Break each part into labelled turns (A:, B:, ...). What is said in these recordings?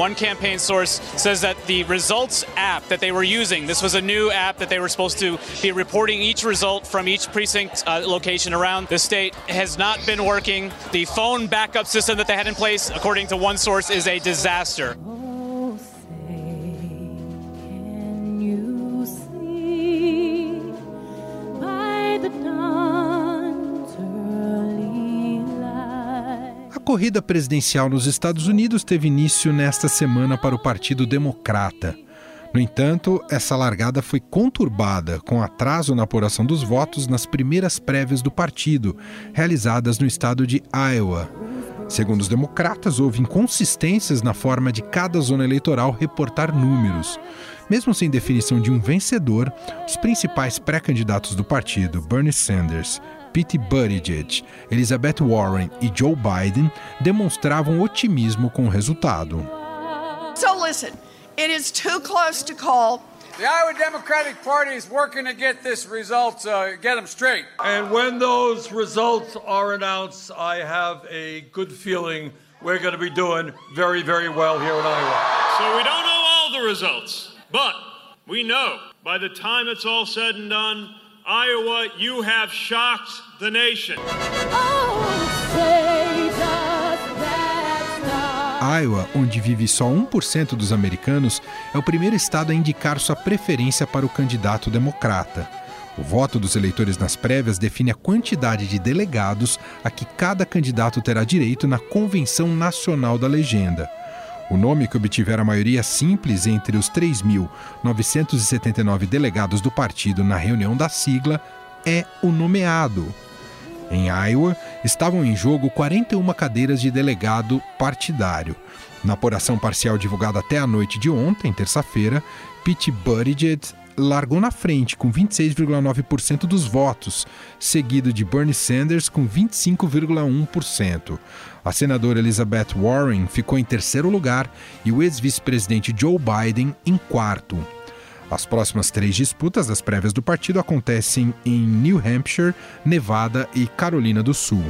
A: One campaign source says that the results app that they were using, this was a new app that they were supposed to be reporting each result from each precinct uh, location around the state, has not been working. The phone backup system that they had in place, according to one source, is a disaster.
B: Corrida presidencial nos Estados Unidos teve início nesta semana para o Partido Democrata. No entanto, essa largada foi conturbada, com atraso na apuração dos votos nas primeiras prévias do partido, realizadas no estado de Iowa. Segundo os democratas, houve inconsistências na forma de cada zona eleitoral reportar números. Mesmo sem definição de um vencedor, os principais pré-candidatos do partido, Bernie Sanders, Pete Buttigieg, Elizabeth Warren e Joe Biden demonstravam otimismo com o resultado.
C: So listen, it is too close to call
D: The Iowa Democratic Party is working to get this results, uh, get them straight.
E: And when those results are announced, I have a good feeling we're going to be doing very, very well here in Iowa.
F: So we don't know all the results, but we know by the time it's all said and done, Iowa, you have shocked the nation.
B: Iowa, onde vive só 1% dos americanos, é o primeiro estado a indicar sua preferência para o candidato democrata. O voto dos eleitores nas prévias define a quantidade de delegados a que cada candidato terá direito na Convenção Nacional da Legenda. O nome que obtiver a maioria simples entre os 3.979 delegados do partido na reunião da sigla é o nomeado. Em Iowa, estavam em jogo 41 cadeiras de delegado partidário. Na apuração parcial divulgada até a noite de ontem, terça-feira, Pete Buttigieg largou na frente com 26,9% dos votos, seguido de Bernie Sanders com 25,1%. A senadora Elizabeth Warren ficou em terceiro lugar e o ex-vice-presidente Joe Biden em quarto. As próximas três disputas das prévias do partido acontecem em New Hampshire, Nevada e Carolina do Sul.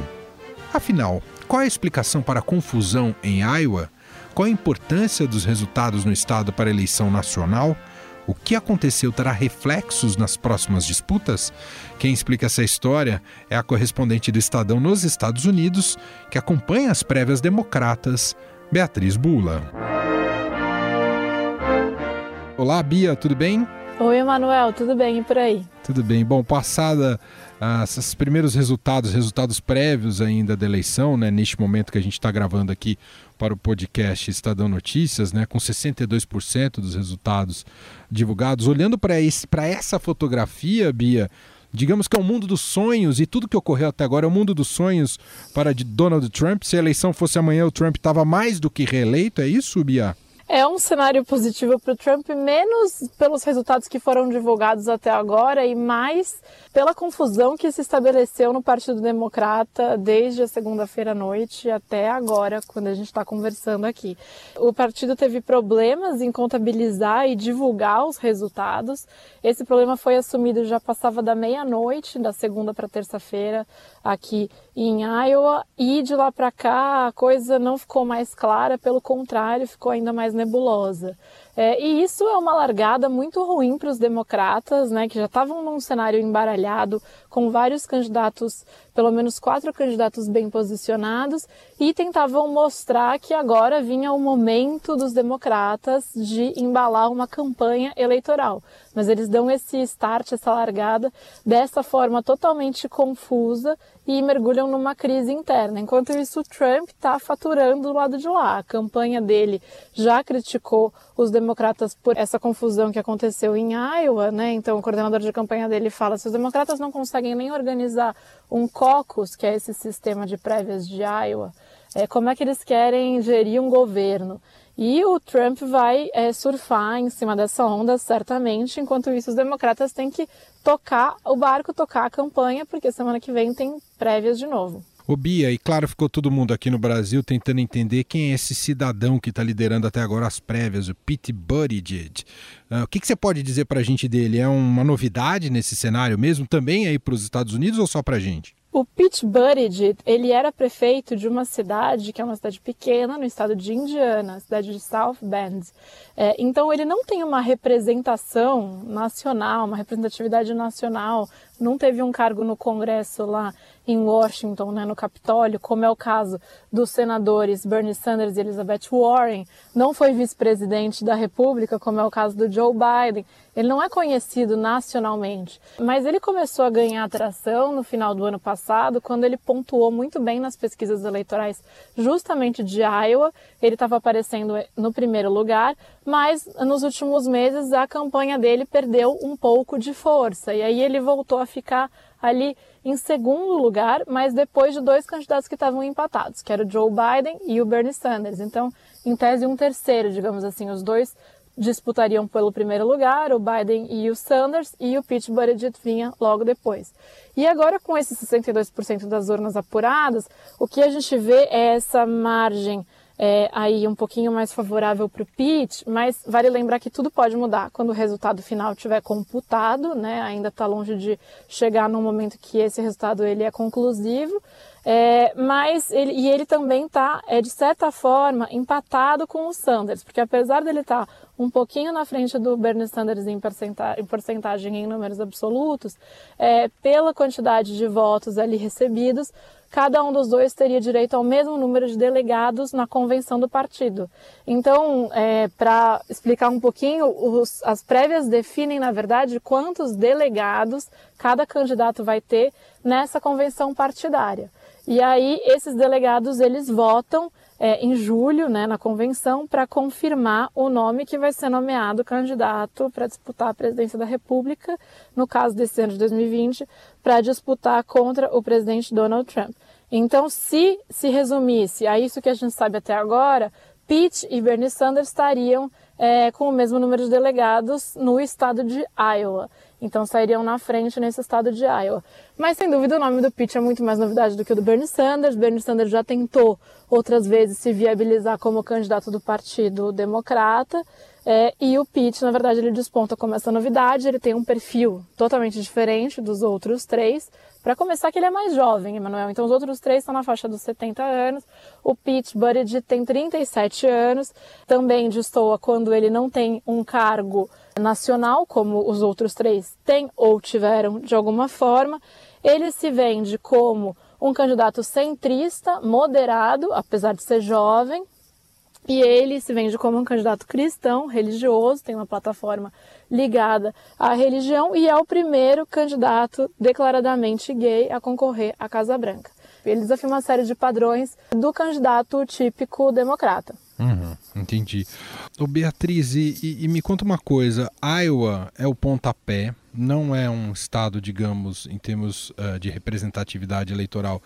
B: Afinal, qual é a explicação para a confusão em Iowa? Qual a importância dos resultados no estado para a eleição nacional? O que aconteceu terá reflexos nas próximas disputas? Quem explica essa história é a correspondente do Estadão nos Estados Unidos, que acompanha as prévias democratas, Beatriz Bula. Olá, Bia, tudo bem?
G: Oi, Emanuel, tudo bem e por aí?
B: Tudo bem. Bom, passada ah, esses primeiros resultados, resultados prévios ainda da eleição, né, neste momento que a gente está gravando aqui para o podcast Estadão Notícias, né, com 62% dos resultados divulgados. Olhando para essa fotografia, Bia, digamos que é o um mundo dos sonhos e tudo que ocorreu até agora é o um mundo dos sonhos para Donald Trump. Se a eleição fosse amanhã, o Trump estava mais do que reeleito, é isso, Bia?
G: É um cenário positivo para o Trump, menos pelos resultados que foram divulgados até agora e mais pela confusão que se estabeleceu no Partido Democrata desde a segunda-feira à noite até agora, quando a gente está conversando aqui. O partido teve problemas em contabilizar e divulgar os resultados. Esse problema foi assumido já passava da meia-noite, da segunda para terça-feira, aqui em Iowa, e de lá para cá a coisa não ficou mais clara, pelo contrário, ficou ainda mais nebulosa. É, e isso é uma largada muito ruim para os democratas, né, que já estavam num cenário embaralhado, com vários candidatos, pelo menos quatro candidatos bem posicionados, e tentavam mostrar que agora vinha o momento dos democratas de embalar uma campanha eleitoral. Mas eles dão esse start, essa largada, dessa forma totalmente confusa e mergulham numa crise interna. Enquanto isso, o Trump está faturando do lado de lá. A campanha dele já criticou os democratas por essa confusão que aconteceu em Iowa, né? Então, o coordenador de campanha dele fala: se os democratas não conseguem nem organizar um caucus, que é esse sistema de prévias de Iowa, é, como é que eles querem gerir um governo? E o Trump vai é, surfar em cima dessa onda, certamente. Enquanto isso, os democratas têm que tocar o barco, tocar a campanha, porque semana que vem tem prévias de novo.
B: Ô Bia, e claro, ficou todo mundo aqui no Brasil tentando entender quem é esse cidadão que está liderando até agora as prévias, o Pete Buttigieg. Uh, o que, que, você pode dizer para a gente dele? É uma novidade nesse cenário mesmo, também aí para os Estados Unidos ou só para a gente?
G: O Pete Buttigieg, ele era prefeito de uma cidade que é uma cidade pequena no estado de Indiana, cidade de South Bend. É, então ele não tem uma representação nacional, uma representatividade nacional, não teve um cargo no Congresso lá em Washington, né, no Capitólio, como é o caso dos senadores Bernie Sanders e Elizabeth Warren, não foi vice-presidente da República, como é o caso do Joe Biden. Ele não é conhecido nacionalmente, mas ele começou a ganhar atração no final do ano passado, quando ele pontuou muito bem nas pesquisas eleitorais, justamente de Iowa. Ele estava aparecendo no primeiro lugar, mas nos últimos meses a campanha dele perdeu um pouco de força e aí ele voltou a ficar ali em segundo lugar, mas depois de dois candidatos que estavam empatados, que era o Joe Biden e o Bernie Sanders. Então, em tese, um terceiro, digamos assim, os dois disputariam pelo primeiro lugar, o Biden e o Sanders, e o Pete Buttigieg vinha logo depois. E agora, com esses 62% das urnas apuradas, o que a gente vê é essa margem é, aí um pouquinho mais favorável para o Pete, mas vale lembrar que tudo pode mudar quando o resultado final estiver computado, né? Ainda está longe de chegar no momento que esse resultado ele é conclusivo, é, mas ele, e ele também está, é, de certa forma, empatado com o Sanders, porque apesar dele estar tá um pouquinho na frente do Bernie Sanders em, porcentagem, em, porcentagem, em números absolutos, é, pela quantidade de votos ali recebidos, cada um dos dois teria direito ao mesmo número de delegados na convenção do partido. Então, é, para explicar um pouquinho, os, as prévias definem, na verdade, quantos delegados cada candidato vai ter nessa convenção partidária. E aí, esses delegados, eles votam é, em julho, né, na convenção, para confirmar o nome que vai ser nomeado candidato para disputar a presidência da República, no caso desse ano de 2020, para disputar contra o presidente Donald Trump. Então, se se resumisse a isso que a gente sabe até agora, Pete e Bernie Sanders estariam é, com o mesmo número de delegados no estado de Iowa. Então sairiam na frente nesse estado de Iowa. Mas sem dúvida o nome do Pete é muito mais novidade do que o do Bernie Sanders. Bernie Sanders já tentou outras vezes se viabilizar como candidato do Partido Democrata. É, e o Pete, na verdade, ele desponta como essa novidade. Ele tem um perfil totalmente diferente dos outros três. Para começar, que ele é mais jovem, Emanuel. Então, os outros três estão na faixa dos 70 anos. O Pete Buttigieg tem 37 anos. Também destoa quando ele não tem um cargo nacional, como os outros três têm ou tiveram de alguma forma. Ele se vende como um candidato centrista, moderado, apesar de ser jovem, e ele se vende como um candidato cristão, religioso, tem uma plataforma ligada à religião e é o primeiro candidato declaradamente gay a concorrer à Casa Branca. Ele desafia uma série de padrões do candidato típico democrata.
B: Uhum, entendi. Ô Beatriz, e, e, e, me conta uma coisa: Iowa é o pontapé, não é um estado, digamos, em termos uh, de representatividade eleitoral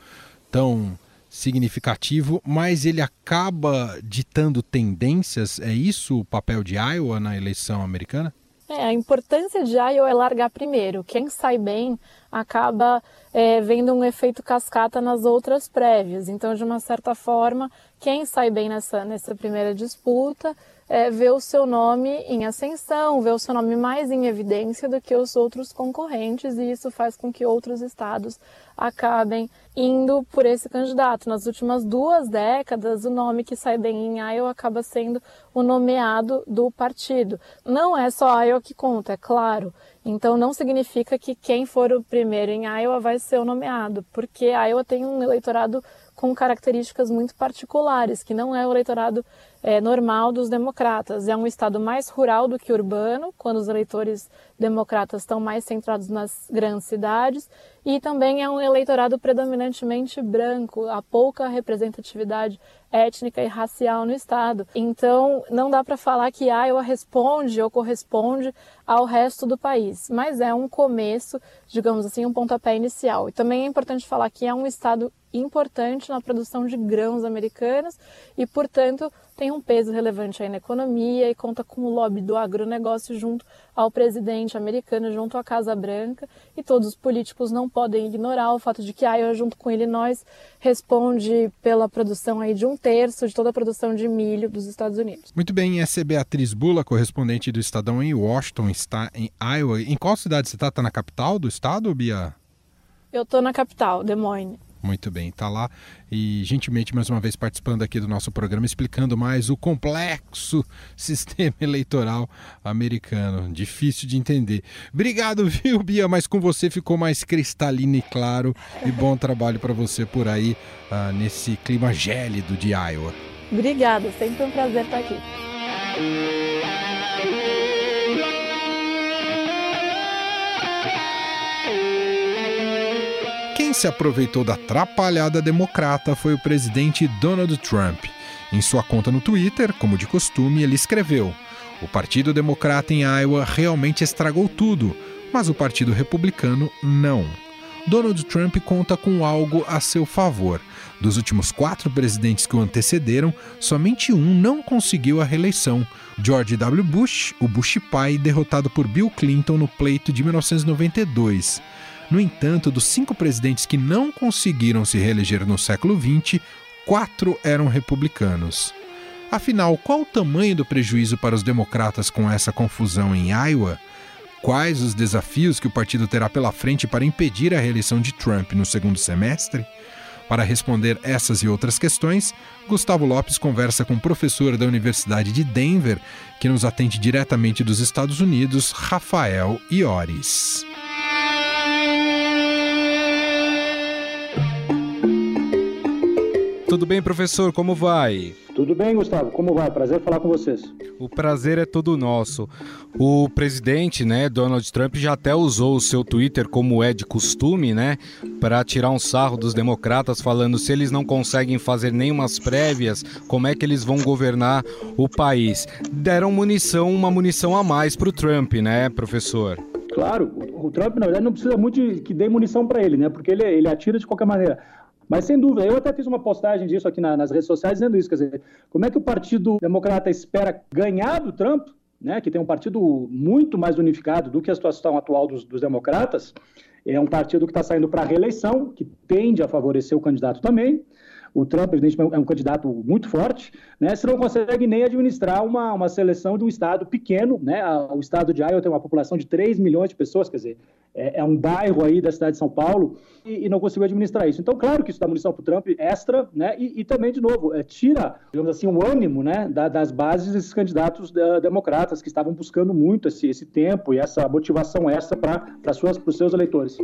B: tão significativo, mas ele acaba ditando tendências. É isso o papel de Iowa na eleição americana?
G: É, a importância de Iowa é largar primeiro. Quem sai bem acaba é, vendo um efeito cascata nas outras prévias. Então, de uma certa forma, quem sai bem nessa, nessa primeira disputa é, vê o seu nome em ascensão, vê o seu nome mais em evidência do que os outros concorrentes, e isso faz com que outros estados acabem indo por esse candidato. Nas últimas duas décadas, o nome que sai bem em Iowa acaba sendo o nomeado do partido. Não é só Iowa que conta, é claro. Então não significa que quem for o primeiro em Iowa vai ser o nomeado, porque Iowa tem um eleitorado com características muito particulares, que não é o eleitorado é, normal dos democratas. É um estado mais rural do que urbano, quando os eleitores democratas estão mais centrados nas grandes cidades, e também é um eleitorado predominantemente branco, há pouca representatividade étnica e racial no estado. Então, não dá para falar que Iowa responde ou corresponde ao resto do país, mas é um começo, digamos assim, um pontapé inicial. E também é importante falar que é um estado importante na produção de grãos americanos e, portanto, tem um peso relevante aí na economia e conta com o lobby do agronegócio junto ao presidente americano, junto à Casa Branca, e todos os políticos não podem ignorar o fato de que Iowa, junto com Illinois, responde pela produção aí de um terço de toda a produção de milho dos Estados Unidos.
B: Muito bem, essa é Beatriz Bula, correspondente do Estadão em Washington, está em Iowa. Em qual cidade você está? Está na capital do estado, Bia?
G: Eu estou na capital, Des Moines.
B: Muito bem, está lá e gentilmente mais uma vez participando aqui do nosso programa, explicando mais o complexo sistema eleitoral americano. Difícil de entender. Obrigado, viu, Bia? Mas com você ficou mais cristalino e claro. E bom trabalho para você por aí uh, nesse clima gélido de Iowa.
G: Obrigada, sempre um prazer estar aqui.
B: Se aproveitou da atrapalhada democrata foi o presidente Donald Trump. Em sua conta no Twitter, como de costume, ele escreveu: O Partido Democrata em Iowa realmente estragou tudo, mas o Partido Republicano não. Donald Trump conta com algo a seu favor. Dos últimos quatro presidentes que o antecederam, somente um não conseguiu a reeleição: George W. Bush, o Bush pai, derrotado por Bill Clinton no pleito de 1992. No entanto, dos cinco presidentes que não conseguiram se reeleger no século XX, quatro eram republicanos. Afinal, qual o tamanho do prejuízo para os democratas com essa confusão em Iowa? Quais os desafios que o partido terá pela frente para impedir a reeleição de Trump no segundo semestre? Para responder essas e outras questões, Gustavo Lopes conversa com o professor da Universidade de Denver, que nos atende diretamente dos Estados Unidos, Rafael Iores.
H: Tudo bem, professor? Como vai?
I: Tudo bem, Gustavo. Como vai? Prazer falar com vocês.
H: O prazer é todo nosso. O presidente, né, Donald Trump, já até usou o seu Twitter, como é de costume, né, para tirar um sarro dos democratas, falando se eles não conseguem fazer nenhumas prévias, como é que eles vão governar o país. Deram munição, uma munição a mais para o Trump, né, professor?
I: Claro, o Trump, na verdade, não precisa muito de que dê munição para ele, né? Porque ele, ele atira de qualquer maneira. Mas sem dúvida, eu até fiz uma postagem disso aqui na, nas redes sociais dizendo isso, quer dizer, como é que o Partido Democrata espera ganhar do Trump, né, que tem um partido muito mais unificado do que a situação atual dos, dos democratas, é um partido que está saindo para a reeleição, que tende a favorecer o candidato também, o Trump, evidentemente, é um candidato muito forte, né? Você não consegue nem administrar uma, uma seleção de um estado pequeno, né? O estado de Iowa tem uma população de 3 milhões de pessoas, quer dizer, é, é um bairro aí da cidade de São Paulo e, e não conseguiu administrar isso. Então, claro que isso dá munição para o Trump extra, né? E, e, também, de novo, é, tira, digamos assim, o ânimo, né? Da, das bases desses candidatos da, democratas que estavam buscando muito esse, esse tempo e essa motivação extra para os seus eleitores.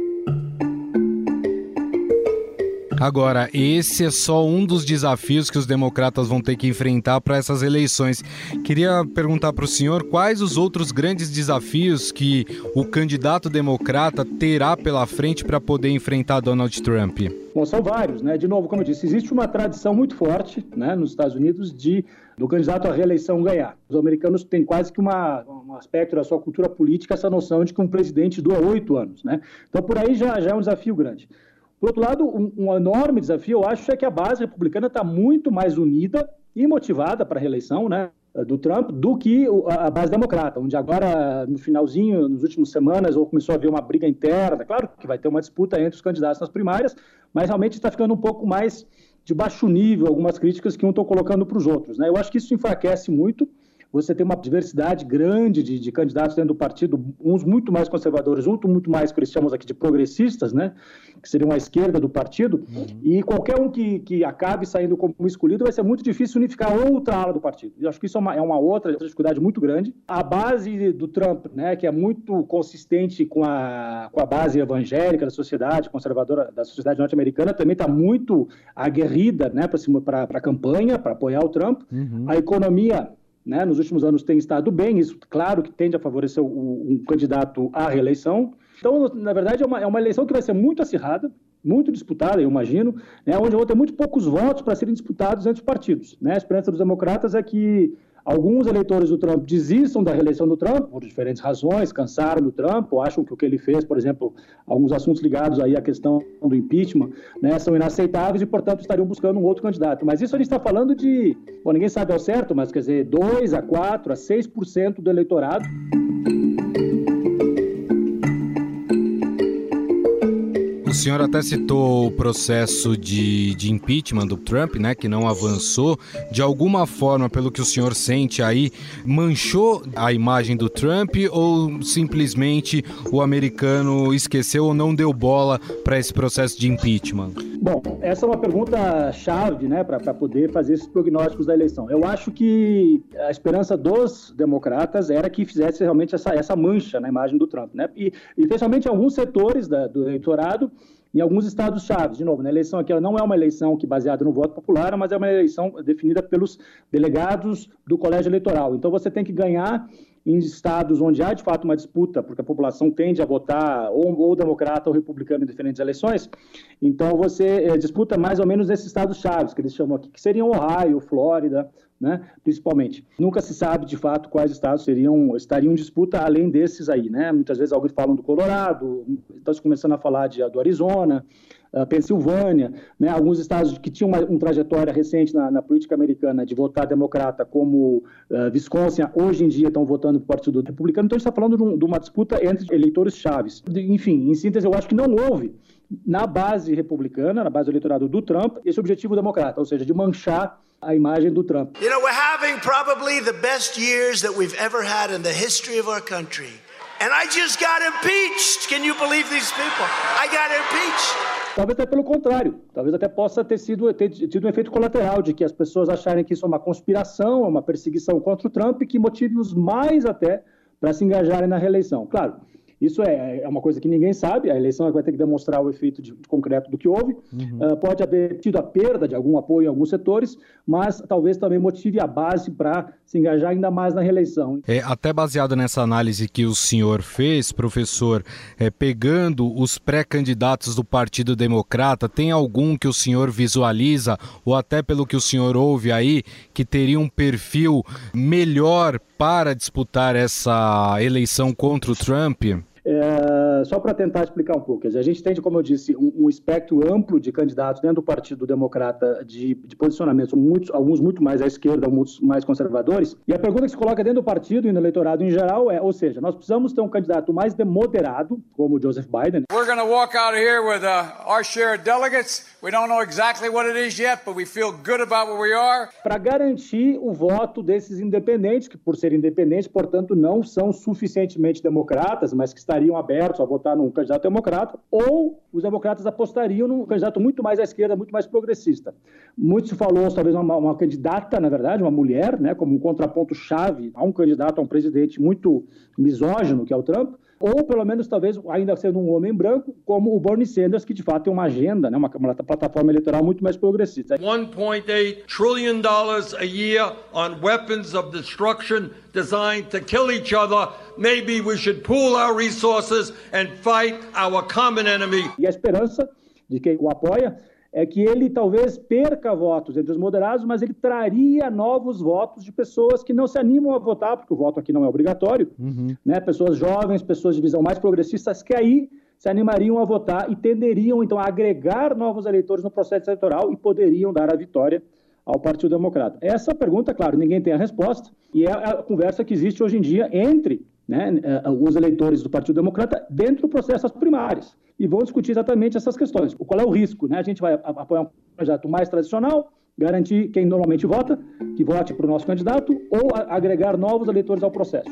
H: Agora, esse é só um dos desafios que os democratas vão ter que enfrentar para essas eleições. Queria perguntar para o senhor quais os outros grandes desafios que o candidato democrata terá pela frente para poder enfrentar Donald Trump.
I: Bom, são vários, né? De novo, como eu disse, existe uma tradição muito forte, né, nos Estados Unidos de do candidato à reeleição ganhar. Os americanos têm quase que uma, um aspecto da sua cultura política essa noção de que um presidente dura oito anos, né? Então por aí já, já é um desafio grande. Por outro lado, um, um enorme desafio, eu acho, é que a base republicana está muito mais unida e motivada para a reeleição, né? do Trump do que a base democrata, onde agora, no finalzinho, nas últimas semanas, ou começou a haver uma briga interna. Claro que vai ter uma disputa entre os candidatos nas primárias, mas realmente está ficando um pouco mais de baixo nível algumas críticas que um estão colocando para os outros. Né? Eu acho que isso enfraquece muito você tem uma diversidade grande de, de, candidatos dentro do partido, uns muito mais conservadores, outros muito mais, que eles chamamos aqui de progressistas, né? que seriam a esquerda do partido, uhum. e qualquer um que, que acabe saindo como escolhido vai ser muito difícil unificar outra ala do partido. Eu acho que isso é uma, é uma outra dificuldade muito grande. A base do Trump, né, que é muito consistente com a, com a base evangélica da sociedade conservadora, da sociedade norte-americana, também está muito aguerrida né, para a campanha, para apoiar o Trump. Uhum. A economia né, nos últimos anos tem estado bem, isso, claro, que tende a favorecer o, um candidato à reeleição. Então, na verdade, é uma, é uma eleição que vai ser muito acirrada, muito disputada, eu imagino, né, onde vão ter muito poucos votos para serem disputados entre os partidos. Né? A esperança dos democratas é que Alguns eleitores do Trump desistam da reeleição do Trump por diferentes razões, cansaram do Trump, ou acham que o que ele fez, por exemplo, alguns assuntos ligados aí à questão do impeachment, né, são inaceitáveis e, portanto, estariam buscando um outro candidato. Mas isso a gente está falando de, bom, ninguém sabe ao certo, mas quer dizer, 2 a 4 a 6% do eleitorado.
H: O senhor até citou o processo de, de impeachment do Trump, né, que não avançou. De alguma forma, pelo que o senhor sente aí, manchou a imagem do Trump ou simplesmente o americano esqueceu ou não deu bola para esse processo de impeachment?
I: Bom, essa é uma pergunta chave, né, para poder fazer esses prognósticos da eleição. Eu acho que a esperança dos democratas era que fizesse realmente essa, essa mancha na imagem do Trump, né? E, especialmente alguns setores da, do eleitorado em alguns estados chaves. De novo, na eleição aqui ela não é uma eleição que baseada no voto popular, mas é uma eleição definida pelos delegados do colégio eleitoral. Então você tem que ganhar em estados onde há de fato uma disputa, porque a população tende a votar ou, ou democrata ou republicano em diferentes eleições, então você é, disputa mais ou menos esses estados chaves, que eles chamam aqui, que seriam Ohio, Flórida, né, principalmente. Nunca se sabe de fato quais estados seriam, estariam em disputa além desses aí. Né? Muitas vezes alguns falam do Colorado, estão começando a falar de, do Arizona, Pensilvânia, né, alguns estados que tinham uma, uma trajetória recente na, na, política americana de votar democrata, como uh, Wisconsin, hoje em dia estão votando para o Partido Republicano. Então, a gente está falando de, um, de, uma disputa entre eleitores chaves. Enfim, em síntese, eu acho que não houve na base republicana, na base do do Trump, esse objetivo democrata, ou seja, de manchar a imagem do Trump.
J: You know, we're having probably the best years that we've ever had in the history of our country. And I just got impeached. Can you believe these people? I got impeached.
I: Talvez até pelo contrário, talvez até possa ter sido ter tido um efeito colateral de que as pessoas acharem que isso é uma conspiração, é uma perseguição contra o Trump, que motive-os mais até para se engajarem na reeleição. Claro, isso é, é uma coisa que ninguém sabe, a eleição vai ter que demonstrar o efeito de, de concreto do que houve. Uhum. Uh, pode haver tido a perda de algum apoio em alguns setores, mas talvez também motive a base para se engajar ainda mais na reeleição.
H: É, até baseado nessa análise que o senhor fez, professor, é, pegando os pré-candidatos do Partido Democrata, tem algum que o senhor visualiza, ou até pelo que o senhor ouve aí, que teria um perfil melhor para disputar essa eleição contra o Trump?
I: É, só para tentar explicar um pouco, a gente tem, como eu disse, um, um, espectro amplo de candidatos dentro do Partido Democrata de, de posicionamentos, muitos, alguns muito mais à esquerda, muitos mais conservadores. E a pergunta que se coloca dentro do partido e no eleitorado em geral é, ou seja, nós precisamos ter um candidato mais moderado, como o Joseph Biden.
D: We're going to walk out of here with uh, our share of delegates. We don't know exactly what it is yet, but we feel good about where we are.
I: Para garantir o voto desses independentes, que por serem independentes, portanto, não são suficientemente democratas, mas que estariam abertos a votar num candidato democrata, ou os democratas apostariam num candidato muito mais à esquerda, muito mais progressista. Muito se falou, talvez, uma, uma candidata, na verdade, uma mulher, né, como um contraponto chave a um candidato, a um presidente muito misógino, que é o Trump, ou pelo menos talvez ainda sendo um homem branco, como o Bernie Sanders, que de fato tem uma agenda, né, uma, uma plataforma eleitoral muito mais progressista.
E: 1.8 trillion dollars a year on weapons of destruction designed to kill each other. Maybe we should pool our resources and fight our common enemy.
I: E a esperança de quem o apoia é que ele talvez perca votos entre os moderados, mas ele traria novos votos de pessoas que não se animam a votar, porque o voto aqui não é obrigatório, uhum. né? pessoas jovens, pessoas de visão mais progressistas, que aí se animariam a votar e tenderiam, então, a agregar novos eleitores no processo eleitoral e poderiam dar a vitória ao Partido Democrata. Essa pergunta, claro, ninguém tem a resposta, e é a conversa que existe hoje em dia entre né, eh, os eleitores do Partido Democrata dentro do processo primárias. E vão discutir exatamente essas questões. Qual é o risco? Né? A gente vai apoiar um candidato mais tradicional, garantir quem normalmente vota, que vote para o nosso candidato, ou agregar novos eleitores ao processo.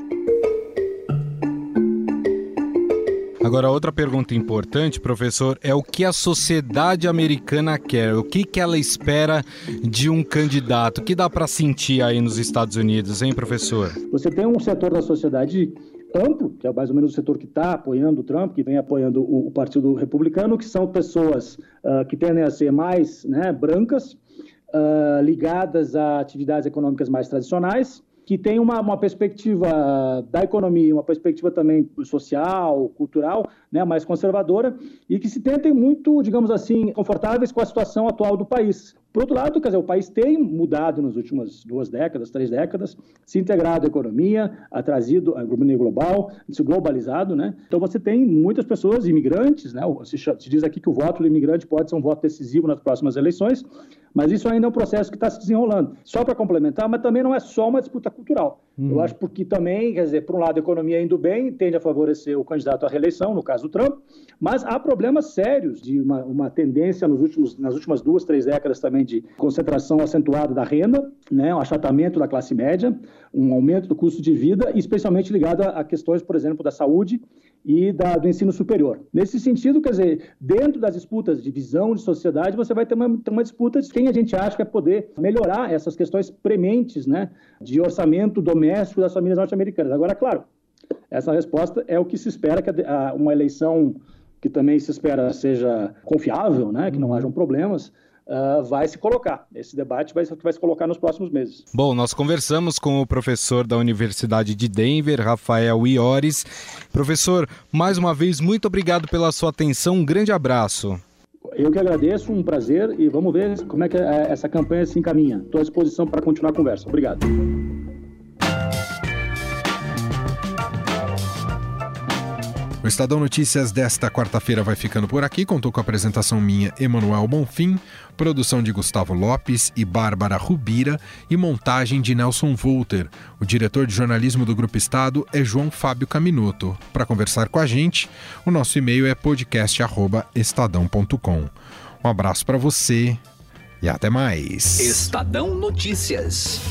H: Agora, outra pergunta importante, professor, é o que a sociedade americana quer? O que, que ela espera de um candidato? O que dá para sentir aí nos Estados Unidos, hein, professor?
I: Você tem um setor da sociedade amplo, que é mais ou menos o setor que está apoiando o Trump, que vem apoiando o, o Partido Republicano, que são pessoas uh, que tendem a ser mais né, brancas, uh, ligadas a atividades econômicas mais tradicionais, que tem uma, uma perspectiva da economia, uma perspectiva também social, cultural, né, mais conservadora, e que se tentem muito, digamos assim, confortáveis com a situação atual do país. Por outro lado, quer dizer, o país tem mudado nas últimas duas décadas, três décadas, se integrado à economia, ha trazido a economia global, se globalizado, né? Então você tem muitas pessoas imigrantes, né? Se diz aqui que o voto do imigrante pode ser um voto decisivo nas próximas eleições, Mas isso ainda é um processo que está se desenrolando. Só para complementar, mas também não é só uma disputa cultural. Uhum. Eu acho porque também, quer dizer, por um lado, a economia indo bem tende a favorecer o candidato à reeleição, no caso do Trump, mas há problemas sérios de uma, uma tendência nos últimos, nas últimas duas, três décadas também de concentração acentuada da renda, né, um achatamento da classe média, um aumento do custo de vida, especialmente ligado a, a questões, por exemplo, da saúde e da, do ensino superior. Nesse sentido, quer dizer, dentro das disputas de visão de sociedade, você vai ter uma, ter uma disputa de quem a gente acha que vai poder melhorar essas questões prementes né, de orçamento doméstico das famílias norte-americanas. Agora, claro, essa resposta é o que se espera que a, a, uma eleição que também se espera seja confiável, né, que não hajam problemas, uh, vai se colocar. Esse debate vai, vai se colocar nos próximos meses.
H: Bom, nós conversamos com o professor da Universidade de Denver, Rafael Iores. Professor, mais uma vez, muito obrigado pela sua atenção. Um grande abraço.
I: Eu que agradeço, um prazer e vamos ver como é que é, essa campanha se encaminha. Estou à disposição para continuar a conversa. Obrigado.
B: O Estadão Notícias desta quarta-feira vai ficando por aqui. Contou com a apresentação minha, Emanuel Bonfim, produção de Gustavo Lopes e Bárbara Rubira e montagem de Nelson Volter. O diretor de jornalismo do Grupo Estado é João Fábio Caminuto. Para conversar com a gente, o nosso e-mail é podcast@estadão.com. Um abraço para você e até mais.
K: Estadão Notícias.